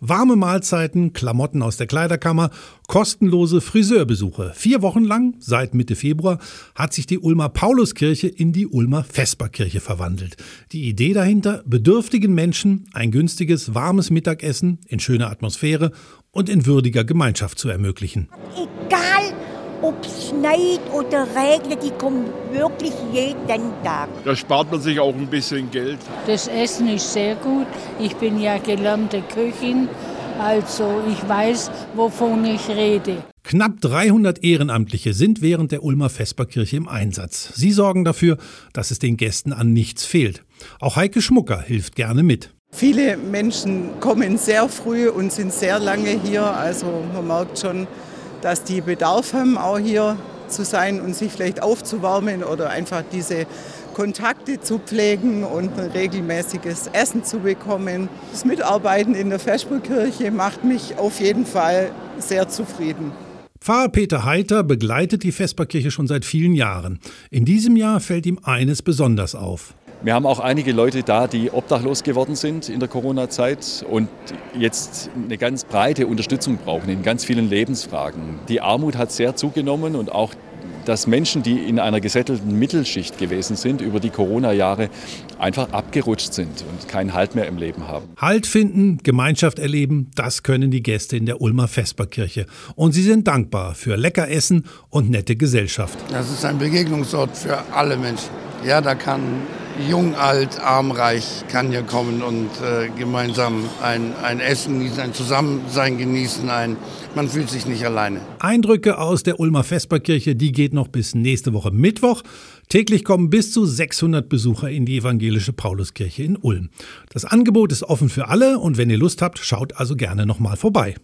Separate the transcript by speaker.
Speaker 1: Warme Mahlzeiten, Klamotten aus der Kleiderkammer, kostenlose Friseurbesuche. Vier Wochen lang, seit Mitte Februar, hat sich die Ulmer Pauluskirche in die Ulmer Vesperkirche verwandelt. Die Idee dahinter, bedürftigen Menschen ein günstiges, warmes Mittagessen in schöner Atmosphäre und in würdiger Gemeinschaft zu ermöglichen.
Speaker 2: Egal, ob es schneit oder regnet, die kommen wirklich jeden Tag.
Speaker 3: Da spart man sich auch ein bisschen Geld.
Speaker 4: Das Essen ist sehr gut. Ich bin ja gelernte Köchin, also ich weiß, wovon ich rede.
Speaker 1: Knapp 300 Ehrenamtliche sind während der Ulmer Vesperkirche im Einsatz. Sie sorgen dafür, dass es den Gästen an nichts fehlt. Auch Heike Schmucker hilft gerne mit.
Speaker 5: Viele Menschen kommen sehr früh und sind sehr lange hier. Also man merkt schon, dass die Bedarf haben, auch hier zu sein und sich vielleicht aufzuwärmen oder einfach diese Kontakte zu pflegen und ein regelmäßiges Essen zu bekommen. Das Mitarbeiten in der Vesperkirche macht mich auf jeden Fall sehr zufrieden.
Speaker 1: Pfarrer Peter Heiter begleitet die Vesperkirche schon seit vielen Jahren. In diesem Jahr fällt ihm eines besonders auf.
Speaker 6: Wir haben auch einige Leute da, die obdachlos geworden sind in der Corona-Zeit und jetzt eine ganz breite Unterstützung brauchen in ganz vielen Lebensfragen. Die Armut hat sehr zugenommen und auch dass Menschen, die in einer gesättelten Mittelschicht gewesen sind, über die Corona-Jahre einfach abgerutscht sind und keinen Halt mehr im Leben haben.
Speaker 1: Halt finden, Gemeinschaft erleben, das können die Gäste in der Ulmer Vesperkirche. Und sie sind dankbar für lecker Essen und nette Gesellschaft.
Speaker 7: Das ist ein Begegnungsort für alle Menschen. Ja, da kann jung, alt, arm, reich kann hier kommen und äh, gemeinsam ein, ein Essen genießen, ein Zusammensein genießen, ein, man fühlt sich nicht alleine.
Speaker 1: Eindrücke aus der Ulmer Vesperkirche, die geht noch bis nächste Woche Mittwoch. Täglich kommen bis zu 600 Besucher in die evangelische Pauluskirche in Ulm. Das Angebot ist offen für alle und wenn ihr Lust habt, schaut also gerne nochmal vorbei.